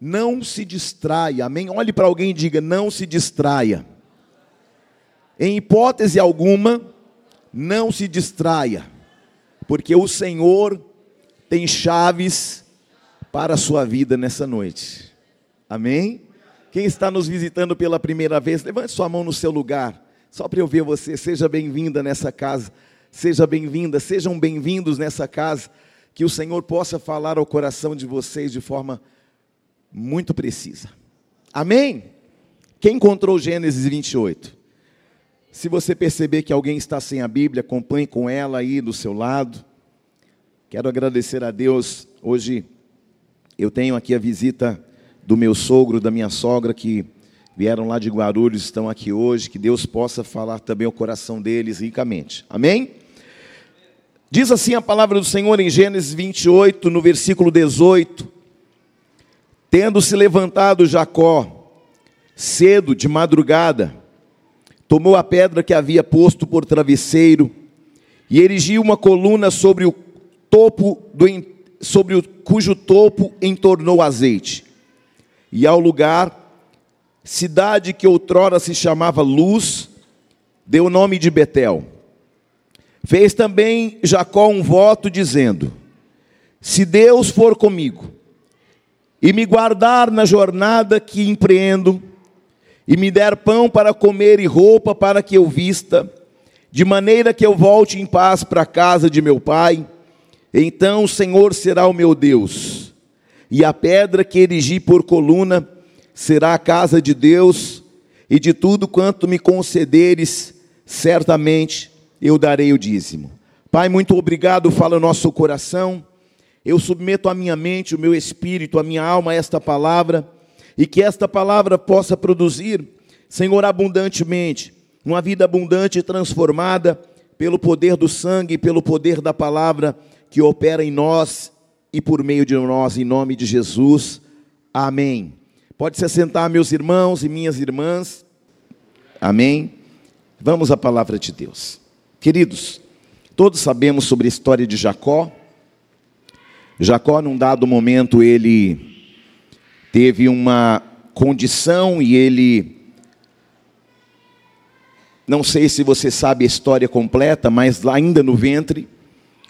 Não se distraia, amém? Olhe para alguém e diga: não se distraia. Em hipótese alguma, não se distraia, porque o Senhor tem chaves para a sua vida nessa noite. Amém? Quem está nos visitando pela primeira vez, levante sua mão no seu lugar, só para eu ver você. Seja bem-vinda nessa casa, seja bem-vinda, sejam bem-vindos nessa casa. Que o Senhor possa falar ao coração de vocês de forma muito precisa. Amém? Quem encontrou Gênesis 28? Se você perceber que alguém está sem a Bíblia, acompanhe com ela aí do seu lado. Quero agradecer a Deus. Hoje eu tenho aqui a visita do meu sogro, da minha sogra, que vieram lá de Guarulhos, estão aqui hoje, que Deus possa falar também o coração deles ricamente. Amém? Diz assim a palavra do Senhor em Gênesis 28, no versículo 18: Tendo se levantado Jacó, cedo, de madrugada, tomou a pedra que havia posto por travesseiro e erigiu uma coluna sobre o topo do sobre o cujo topo entornou azeite e ao lugar, cidade que outrora se chamava Luz, deu o nome de Betel. Fez também Jacó um voto dizendo: Se Deus for comigo e me guardar na jornada que empreendo, e me der pão para comer e roupa para que eu vista, de maneira que eu volte em paz para a casa de meu pai, então o Senhor será o meu Deus e a pedra que erigi por coluna será a casa de Deus, e de tudo quanto me concederes, certamente eu darei o dízimo. Pai, muito obrigado, fala o nosso coração. Eu submeto a minha mente, o meu espírito, a minha alma a esta palavra, e que esta palavra possa produzir, Senhor, abundantemente, uma vida abundante e transformada pelo poder do sangue e pelo poder da palavra que opera em nós e por meio de nós, em nome de Jesus. Amém. Pode se assentar, meus irmãos e minhas irmãs. Amém. Vamos à palavra de Deus. Queridos, todos sabemos sobre a história de Jacó. Jacó, num dado momento, ele teve uma condição e ele. Não sei se você sabe a história completa, mas lá ainda no ventre,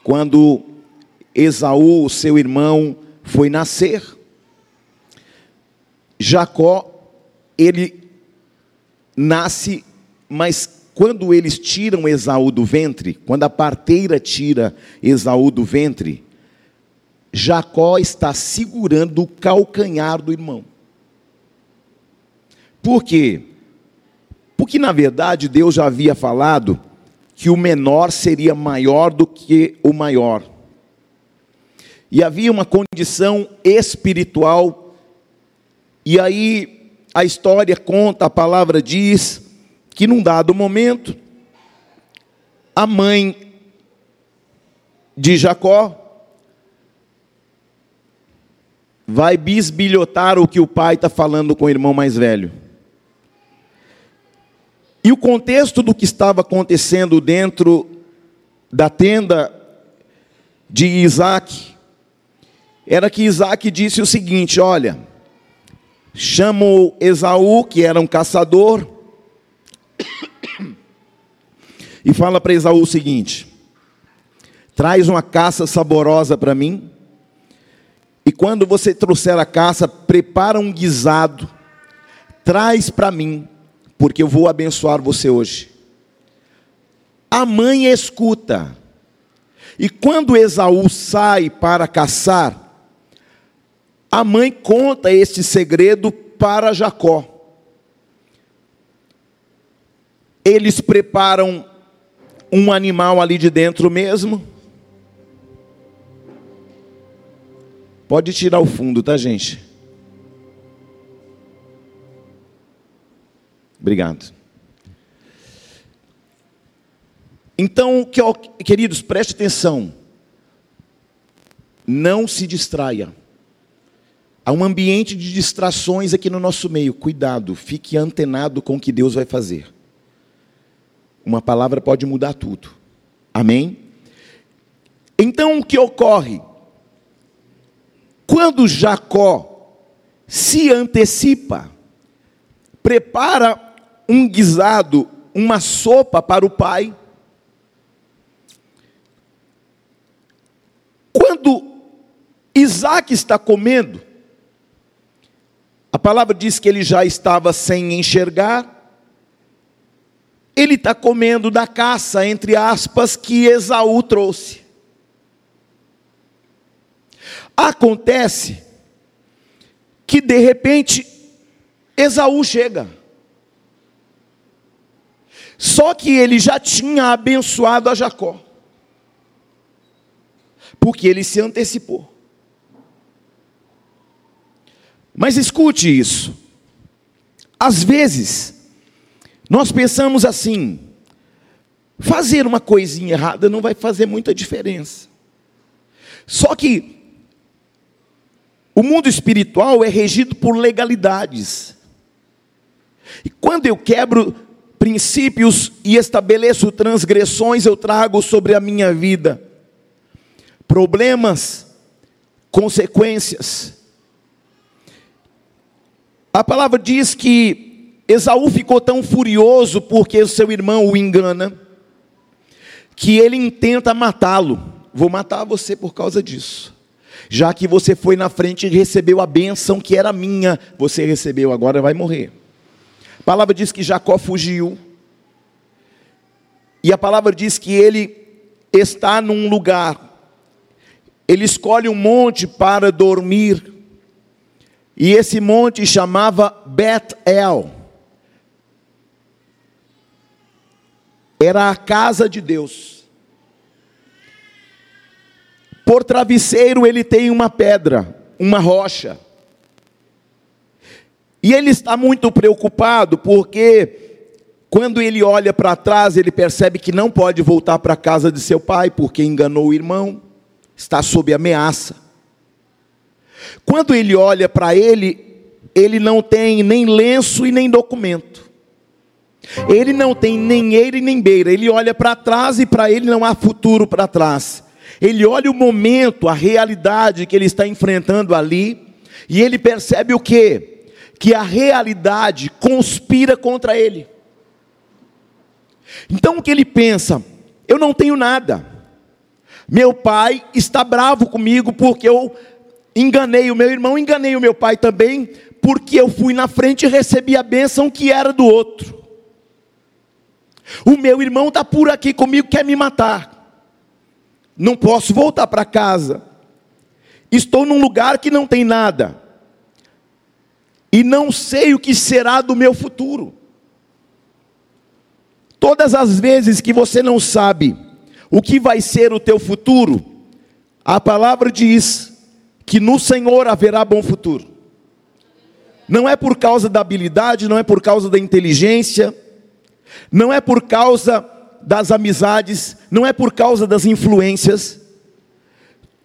quando Esaú, seu irmão, foi nascer. Jacó, ele nasce, mas quando eles tiram Esaú do ventre, quando a parteira tira Esaú do ventre, Jacó está segurando o calcanhar do irmão. Por quê? Porque na verdade Deus já havia falado que o menor seria maior do que o maior. E havia uma condição espiritual. E aí a história conta, a palavra diz que num dado momento a mãe de Jacó vai bisbilhotar o que o pai está falando com o irmão mais velho. E o contexto do que estava acontecendo dentro da tenda de Isaac era que Isaac disse o seguinte: Olha, chamo Esaú, que era um caçador, e fala para Esaú o seguinte: Traz uma caça saborosa para mim, quando você trouxer a caça, prepara um guisado, traz para mim, porque eu vou abençoar você hoje. A mãe escuta. E quando Esaú sai para caçar, a mãe conta este segredo para Jacó. Eles preparam um animal ali de dentro mesmo. Pode tirar o fundo, tá, gente? Obrigado. Então, queridos, preste atenção. Não se distraia. Há um ambiente de distrações aqui no nosso meio. Cuidado, fique antenado com o que Deus vai fazer. Uma palavra pode mudar tudo. Amém? Então o que ocorre? Quando Jacó se antecipa, prepara um guisado, uma sopa para o pai. Quando Isaac está comendo, a palavra diz que ele já estava sem enxergar, ele está comendo da caça, entre aspas, que Esaú trouxe. Acontece que de repente Esaú chega. Só que ele já tinha abençoado a Jacó. Porque ele se antecipou. Mas escute isso. Às vezes, nós pensamos assim: fazer uma coisinha errada não vai fazer muita diferença. Só que o mundo espiritual é regido por legalidades. E quando eu quebro princípios e estabeleço transgressões, eu trago sobre a minha vida problemas, consequências. A palavra diz que Esaú ficou tão furioso porque seu irmão o engana, que ele intenta matá-lo. Vou matar você por causa disso. Já que você foi na frente e recebeu a bênção que era minha, você recebeu, agora vai morrer. A palavra diz que Jacó fugiu. E a palavra diz que ele está num lugar. Ele escolhe um monte para dormir. E esse monte chamava Bet-El. era a casa de Deus. Por travesseiro ele tem uma pedra, uma rocha. E ele está muito preocupado porque quando ele olha para trás, ele percebe que não pode voltar para a casa de seu pai porque enganou o irmão, está sob ameaça. Quando ele olha para ele, ele não tem nem lenço e nem documento. Ele não tem nem eira e nem beira. Ele olha para trás e para ele não há futuro para trás. Ele olha o momento, a realidade que ele está enfrentando ali, e ele percebe o que? Que a realidade conspira contra ele. Então o que ele pensa? Eu não tenho nada. Meu pai está bravo comigo porque eu enganei o meu irmão, enganei o meu pai também, porque eu fui na frente e recebi a bênção que era do outro. O meu irmão está por aqui comigo, quer me matar. Não posso voltar para casa. Estou num lugar que não tem nada. E não sei o que será do meu futuro. Todas as vezes que você não sabe o que vai ser o teu futuro, a palavra diz que no Senhor haverá bom futuro. Não é por causa da habilidade, não é por causa da inteligência, não é por causa das amizades, não é por causa das influências.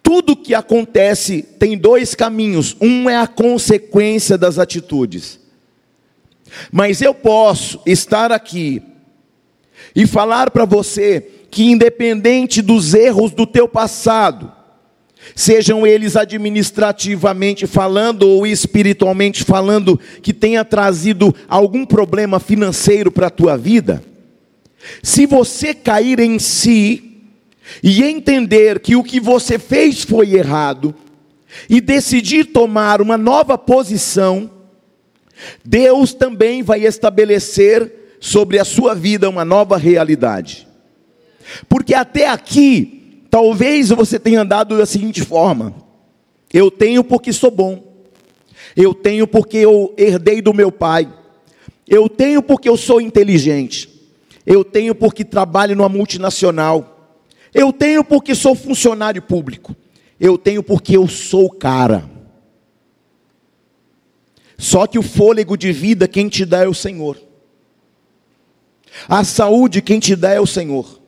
Tudo que acontece tem dois caminhos: um é a consequência das atitudes. Mas eu posso estar aqui e falar para você que, independente dos erros do teu passado, sejam eles administrativamente falando ou espiritualmente falando, que tenha trazido algum problema financeiro para a tua vida, se você cair em si e entender que o que você fez foi errado, e decidir tomar uma nova posição, Deus também vai estabelecer sobre a sua vida uma nova realidade. Porque até aqui, Talvez você tenha andado da seguinte forma: eu tenho porque sou bom, eu tenho porque eu herdei do meu pai, eu tenho porque eu sou inteligente, eu tenho porque trabalho numa multinacional, eu tenho porque sou funcionário público, eu tenho porque eu sou cara. Só que o fôlego de vida quem te dá é o Senhor. A saúde quem te dá é o Senhor.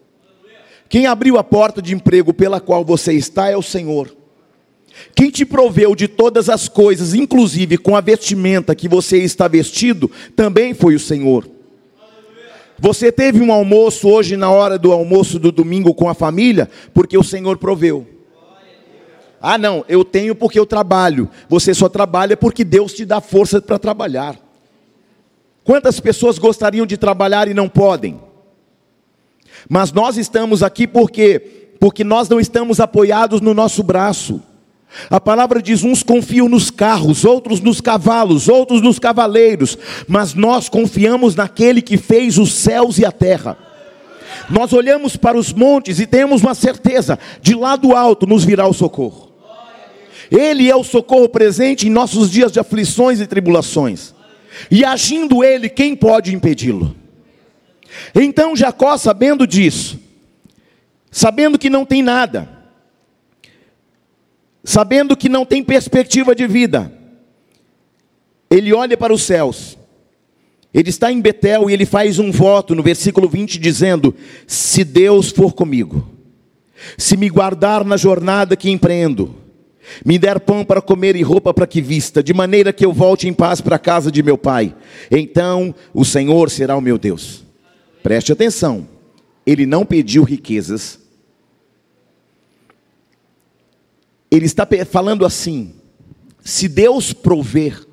Quem abriu a porta de emprego pela qual você está é o Senhor. Quem te proveu de todas as coisas, inclusive com a vestimenta que você está vestido, também foi o Senhor. Você teve um almoço hoje na hora do almoço do domingo com a família, porque o Senhor proveu. Ah, não, eu tenho porque eu trabalho. Você só trabalha porque Deus te dá força para trabalhar. Quantas pessoas gostariam de trabalhar e não podem? Mas nós estamos aqui porque porque nós não estamos apoiados no nosso braço. A palavra diz: uns confiam nos carros, outros nos cavalos, outros nos cavaleiros, mas nós confiamos naquele que fez os céus e a terra. Nós olhamos para os montes e temos uma certeza: de lá do alto nos virá o socorro. Ele é o socorro presente em nossos dias de aflições e tribulações. E agindo ele, quem pode impedi-lo? Então Jacó, sabendo disso, sabendo que não tem nada, sabendo que não tem perspectiva de vida, ele olha para os céus. Ele está em Betel e ele faz um voto no versículo 20 dizendo: Se Deus for comigo, se me guardar na jornada que empreendo, me der pão para comer e roupa para que vista, de maneira que eu volte em paz para a casa de meu pai. Então o Senhor será o meu Deus. Preste atenção, ele não pediu riquezas. Ele está falando assim: se Deus prover,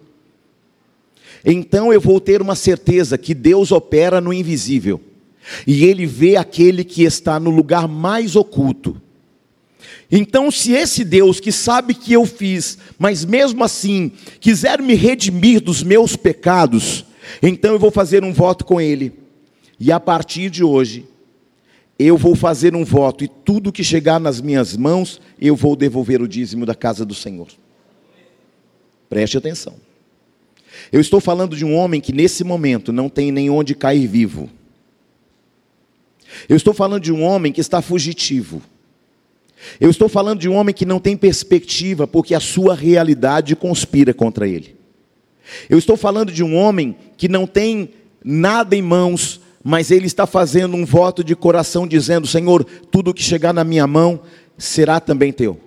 então eu vou ter uma certeza que Deus opera no invisível, e Ele vê aquele que está no lugar mais oculto. Então, se esse Deus que sabe que eu fiz, mas mesmo assim quiser me redimir dos meus pecados, então eu vou fazer um voto com Ele. E a partir de hoje, eu vou fazer um voto, e tudo que chegar nas minhas mãos, eu vou devolver o dízimo da casa do Senhor. Preste atenção. Eu estou falando de um homem que nesse momento não tem nem onde cair vivo. Eu estou falando de um homem que está fugitivo. Eu estou falando de um homem que não tem perspectiva, porque a sua realidade conspira contra ele. Eu estou falando de um homem que não tem nada em mãos, mas ele está fazendo um voto de coração, dizendo: Senhor, tudo que chegar na minha mão será também teu.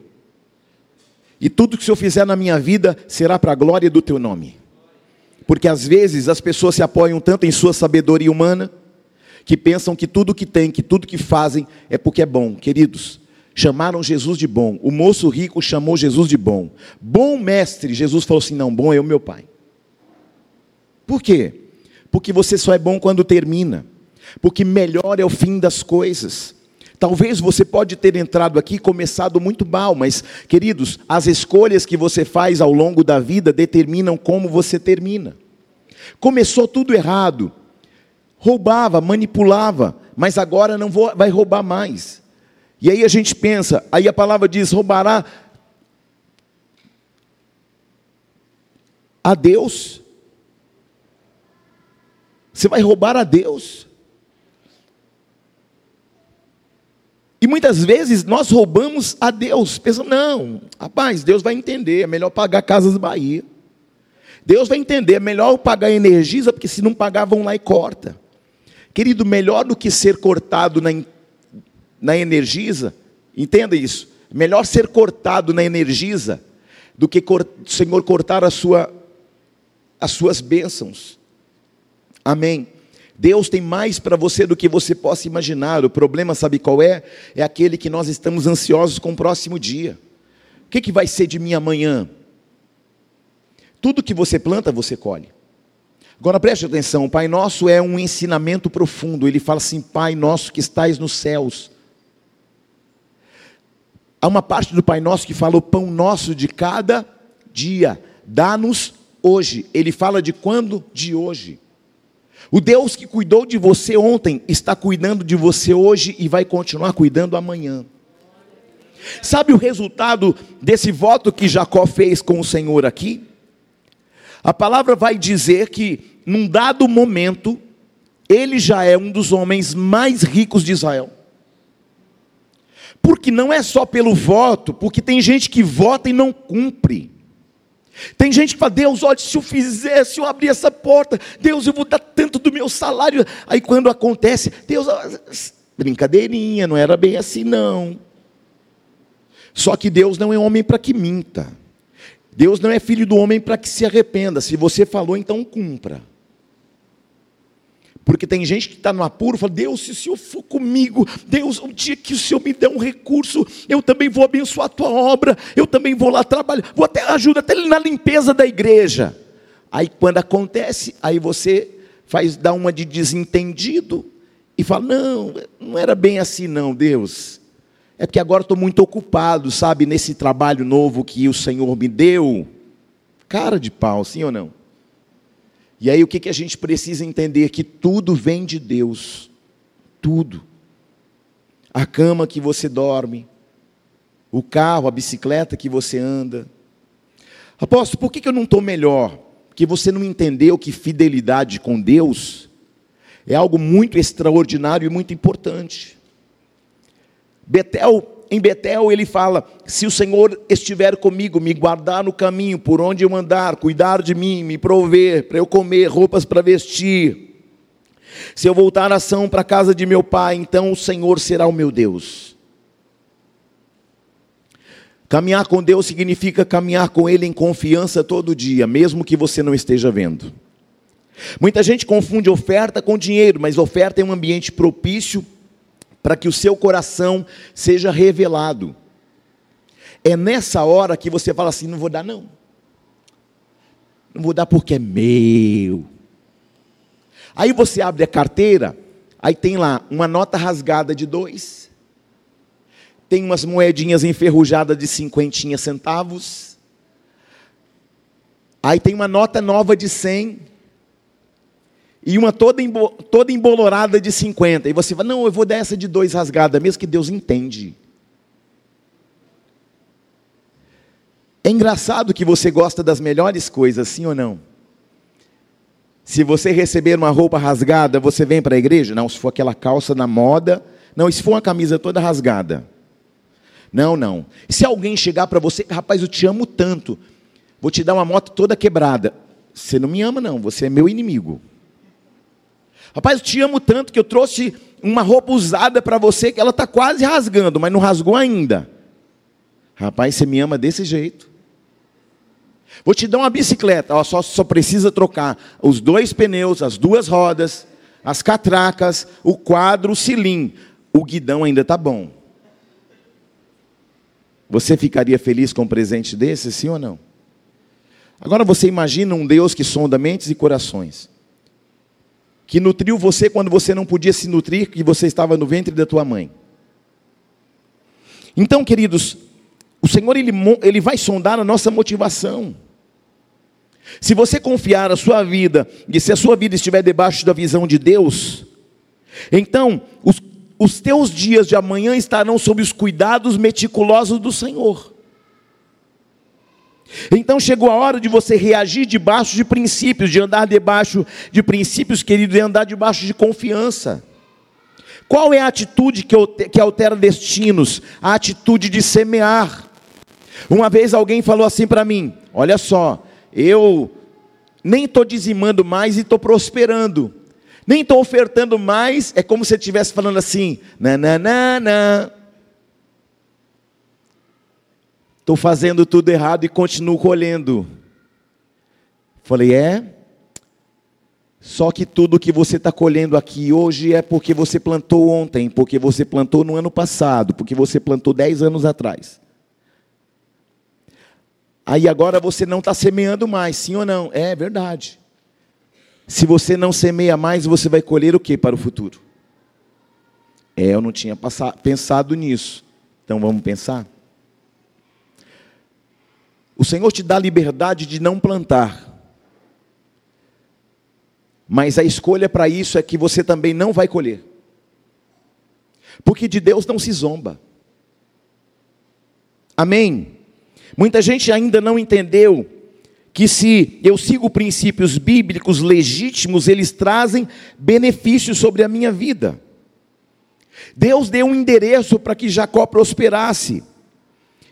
E tudo que o Senhor fizer na minha vida será para a glória do teu nome. Porque às vezes as pessoas se apoiam tanto em sua sabedoria humana, que pensam que tudo que tem, que tudo que fazem é porque é bom. Queridos, chamaram Jesus de bom. O moço rico chamou Jesus de bom. Bom mestre, Jesus falou assim: não, bom é o meu pai. Por quê? Porque você só é bom quando termina. Porque melhor é o fim das coisas. Talvez você pode ter entrado aqui e começado muito mal, mas queridos, as escolhas que você faz ao longo da vida determinam como você termina. Começou tudo errado. Roubava, manipulava, mas agora não vou, vai roubar mais. E aí a gente pensa, aí a palavra diz: roubará a Deus. Você vai roubar a Deus. E muitas vezes nós roubamos a Deus, pensando, não, rapaz, Deus vai entender, é melhor pagar Casas Bahia. Deus vai entender, é melhor pagar Energisa, porque se não pagar, vão lá e corta. Querido, melhor do que ser cortado na na Energisa, entenda isso. Melhor ser cortado na Energisa do que o Senhor cortar a sua, as suas bênçãos. Amém. Deus tem mais para você do que você possa imaginar. O problema, sabe qual é? É aquele que nós estamos ansiosos com o próximo dia. O que, que vai ser de mim amanhã? Tudo que você planta, você colhe. Agora preste atenção: o Pai Nosso é um ensinamento profundo. Ele fala assim: Pai Nosso que estais nos céus Há uma parte do Pai Nosso que fala o pão nosso de cada dia, dá-nos hoje. Ele fala de quando? De hoje. O Deus que cuidou de você ontem está cuidando de você hoje e vai continuar cuidando amanhã. Sabe o resultado desse voto que Jacó fez com o Senhor aqui? A palavra vai dizer que, num dado momento, ele já é um dos homens mais ricos de Israel. Porque não é só pelo voto, porque tem gente que vota e não cumpre. Tem gente que fala, Deus, olha, se eu fizer, se eu abrir essa porta, Deus, eu vou dar tanto do meu salário. Aí quando acontece, Deus, brincadeirinha, não era bem assim, não. Só que Deus não é homem para que minta. Deus não é filho do homem para que se arrependa. Se você falou, então cumpra. Porque tem gente que está no apuro, fala, Deus, se o Senhor for comigo, Deus, um dia que o Senhor me der um recurso, eu também vou abençoar a tua obra, eu também vou lá trabalhar, vou até ajudar até na limpeza da igreja. Aí quando acontece, aí você faz dar uma de desentendido e fala: "Não, não era bem assim não, Deus. É porque agora estou muito ocupado, sabe, nesse trabalho novo que o Senhor me deu. Cara de pau, sim ou não? E aí o que, que a gente precisa entender? Que tudo vem de Deus. Tudo. A cama que você dorme, o carro, a bicicleta que você anda. Apóstolo, por que, que eu não estou melhor? Porque você não entendeu que fidelidade com Deus é algo muito extraordinário e muito importante. Betel em Betel ele fala: Se o Senhor estiver comigo, me guardar no caminho por onde eu andar, cuidar de mim, me prover para eu comer, roupas para vestir. Se eu voltar a ação para a casa de meu pai, então o Senhor será o meu Deus. Caminhar com Deus significa caminhar com Ele em confiança todo dia, mesmo que você não esteja vendo. Muita gente confunde oferta com dinheiro, mas oferta é um ambiente propício para que o seu coração seja revelado. É nessa hora que você fala assim: não vou dar, não. Não vou dar porque é meu. Aí você abre a carteira, aí tem lá uma nota rasgada de dois, tem umas moedinhas enferrujadas de cinquentinha centavos, aí tem uma nota nova de cem, e uma toda, embo, toda embolorada de 50. E você fala, não, eu vou dar essa de dois rasgada, mesmo que Deus entende. É engraçado que você gosta das melhores coisas, sim ou não? Se você receber uma roupa rasgada, você vem para a igreja? Não, se for aquela calça na moda. Não, se for uma camisa toda rasgada. Não, não. Se alguém chegar para você, rapaz, eu te amo tanto, vou te dar uma moto toda quebrada. Você não me ama, não, você é meu inimigo. Rapaz, eu te amo tanto que eu trouxe uma roupa usada para você que ela está quase rasgando, mas não rasgou ainda. Rapaz, você me ama desse jeito. Vou te dar uma bicicleta, ó, só, só precisa trocar os dois pneus, as duas rodas, as catracas, o quadro, o cilindro. O guidão ainda está bom. Você ficaria feliz com um presente desse, sim ou não? Agora você imagina um Deus que sonda mentes e corações que nutriu você quando você não podia se nutrir, que você estava no ventre da tua mãe. Então, queridos, o Senhor ele, ele vai sondar a nossa motivação. Se você confiar a sua vida, e se a sua vida estiver debaixo da visão de Deus, então os, os teus dias de amanhã estarão sob os cuidados meticulosos do Senhor. Então chegou a hora de você reagir debaixo de princípios, de andar debaixo de princípios, querido, e andar debaixo de confiança. Qual é a atitude que altera destinos? A atitude de semear. Uma vez alguém falou assim para mim: Olha só, eu nem estou dizimando mais e estou prosperando. Nem estou ofertando mais, é como se estivesse falando assim: nananana, Estou fazendo tudo errado e continuo colhendo. Falei, é? Só que tudo que você está colhendo aqui hoje é porque você plantou ontem, porque você plantou no ano passado, porque você plantou dez anos atrás. Aí agora você não está semeando mais, sim ou não? É verdade. Se você não semeia mais, você vai colher o que para o futuro? É, eu não tinha pensado nisso. Então vamos pensar? O Senhor te dá liberdade de não plantar. Mas a escolha para isso é que você também não vai colher. Porque de Deus não se zomba. Amém? Muita gente ainda não entendeu que se eu sigo princípios bíblicos legítimos, eles trazem benefícios sobre a minha vida. Deus deu um endereço para que Jacó prosperasse.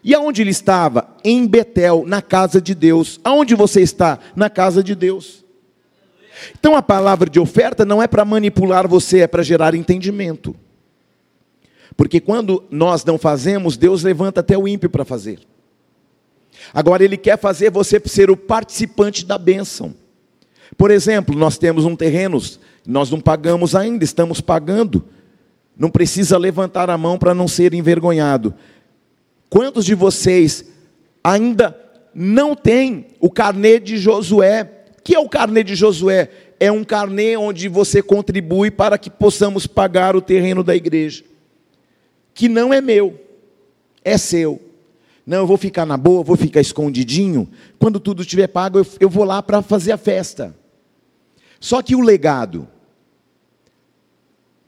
E aonde ele estava? Em Betel, na casa de Deus. Aonde você está? Na casa de Deus. Então a palavra de oferta não é para manipular você, é para gerar entendimento. Porque quando nós não fazemos, Deus levanta até o ímpio para fazer. Agora ele quer fazer você ser o participante da bênção. Por exemplo, nós temos um terreno, nós não pagamos ainda, estamos pagando. Não precisa levantar a mão para não ser envergonhado. Quantos de vocês ainda não têm o carnê de Josué? Que é o carnê de Josué? É um carnê onde você contribui para que possamos pagar o terreno da igreja, que não é meu, é seu. Não, eu vou ficar na boa, vou ficar escondidinho. Quando tudo estiver pago, eu, eu vou lá para fazer a festa. Só que o legado,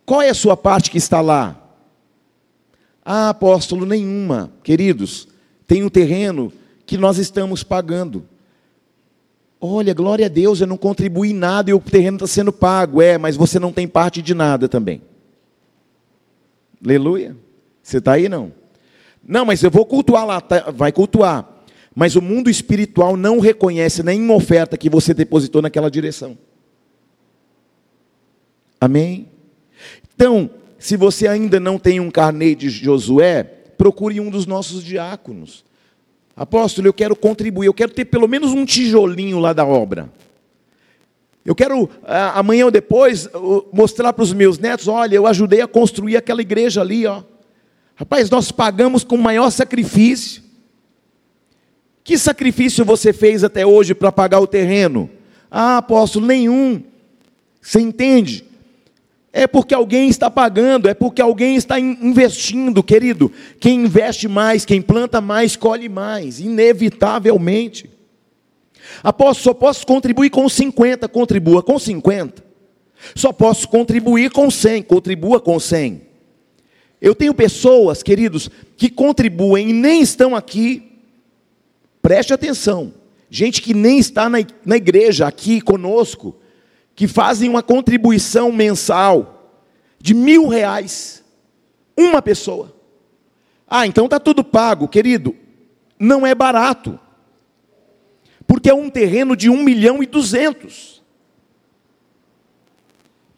qual é a sua parte que está lá? Ah, apóstolo, nenhuma. Queridos, tem um terreno que nós estamos pagando. Olha, glória a Deus, eu não contribuí nada e o terreno está sendo pago. É, mas você não tem parte de nada também. Aleluia. Você está aí não? Não, mas eu vou cultuar lá. Tá, vai cultuar. Mas o mundo espiritual não reconhece nenhuma oferta que você depositou naquela direção. Amém? Então, se você ainda não tem um carnê de Josué, procure um dos nossos diáconos. Apóstolo, eu quero contribuir, eu quero ter pelo menos um tijolinho lá da obra. Eu quero, amanhã ou depois, mostrar para os meus netos: olha, eu ajudei a construir aquela igreja ali, ó. Rapaz, nós pagamos com o maior sacrifício. Que sacrifício você fez até hoje para pagar o terreno? Ah, apóstolo, nenhum. Você entende? É porque alguém está pagando, é porque alguém está investindo, querido. Quem investe mais, quem planta mais, colhe mais, inevitavelmente. Apóstolo, só posso contribuir com 50, contribua com 50. Só posso contribuir com 100, contribua com 100. Eu tenho pessoas, queridos, que contribuem e nem estão aqui. Preste atenção. Gente que nem está na, na igreja aqui conosco, que fazem uma contribuição mensal de mil reais, uma pessoa. Ah, então está tudo pago, querido. Não é barato, porque é um terreno de um milhão e duzentos.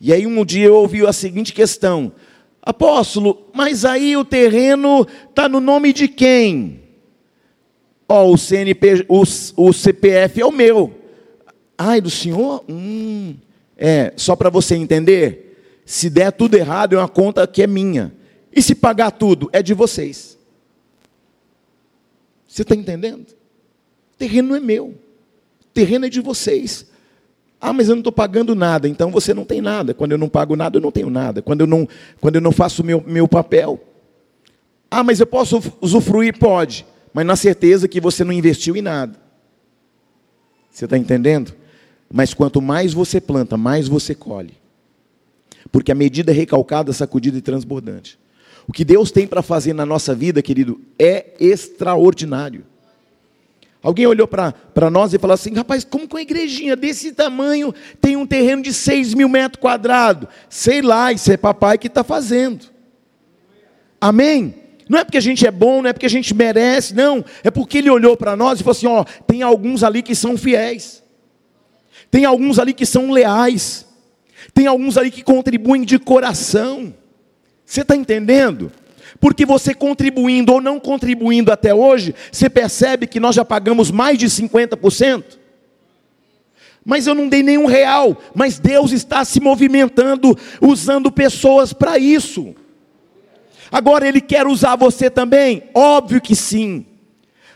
E aí um dia eu ouvi a seguinte questão: Apóstolo, mas aí o terreno está no nome de quem? Ó, oh, o o, o CPF é o meu. Ai, do senhor? Hum. É, só para você entender, se der tudo errado, é uma conta que é minha. E se pagar tudo, é de vocês. Você está entendendo? O terreno não é meu. O terreno é de vocês. Ah, mas eu não estou pagando nada, então você não tem nada. Quando eu não pago nada, eu não tenho nada. Quando eu não, quando eu não faço meu, meu papel. Ah, mas eu posso usufruir? Pode. Mas na certeza que você não investiu em nada. Você está entendendo? Mas quanto mais você planta, mais você colhe. Porque a medida é recalcada, sacudida e transbordante. O que Deus tem para fazer na nossa vida, querido, é extraordinário. Alguém olhou para nós e falou assim: rapaz, como com uma igrejinha desse tamanho tem um terreno de 6 mil metros quadrados? Sei lá, isso é papai que está fazendo. Amém? Não é porque a gente é bom, não é porque a gente merece, não. É porque ele olhou para nós e falou assim: ó, tem alguns ali que são fiéis. Tem alguns ali que são leais. Tem alguns ali que contribuem de coração. Você está entendendo? Porque você contribuindo ou não contribuindo até hoje, você percebe que nós já pagamos mais de 50%. Mas eu não dei nenhum real, mas Deus está se movimentando, usando pessoas para isso. Agora Ele quer usar você também? Óbvio que sim.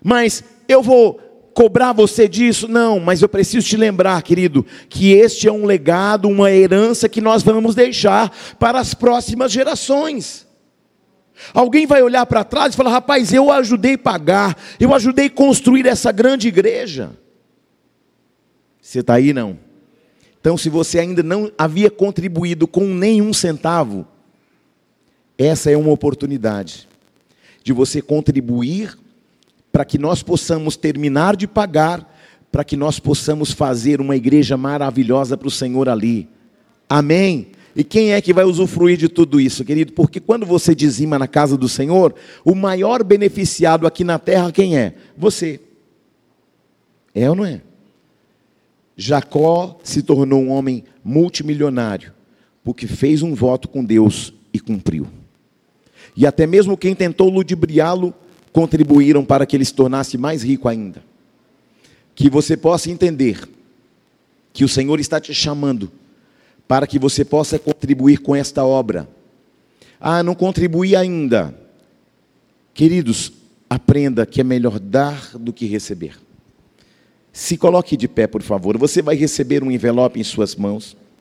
Mas eu vou cobrar você disso? Não, mas eu preciso te lembrar, querido, que este é um legado, uma herança que nós vamos deixar para as próximas gerações. Alguém vai olhar para trás e falar: rapaz, eu ajudei pagar, eu ajudei construir essa grande igreja. Você está aí, não? Então, se você ainda não havia contribuído com nenhum centavo, essa é uma oportunidade de você contribuir para que nós possamos terminar de pagar, para que nós possamos fazer uma igreja maravilhosa para o Senhor ali. Amém? E quem é que vai usufruir de tudo isso, querido? Porque quando você dizima na casa do Senhor, o maior beneficiado aqui na terra quem é? Você. É ou não é? Jacó se tornou um homem multimilionário, porque fez um voto com Deus e cumpriu. E até mesmo quem tentou ludibriá-lo contribuíram para que ele se tornasse mais rico ainda. Que você possa entender que o Senhor está te chamando para que você possa contribuir com esta obra. Ah, não contribuí ainda. Queridos, aprenda que é melhor dar do que receber. Se coloque de pé, por favor. Você vai receber um envelope em suas mãos.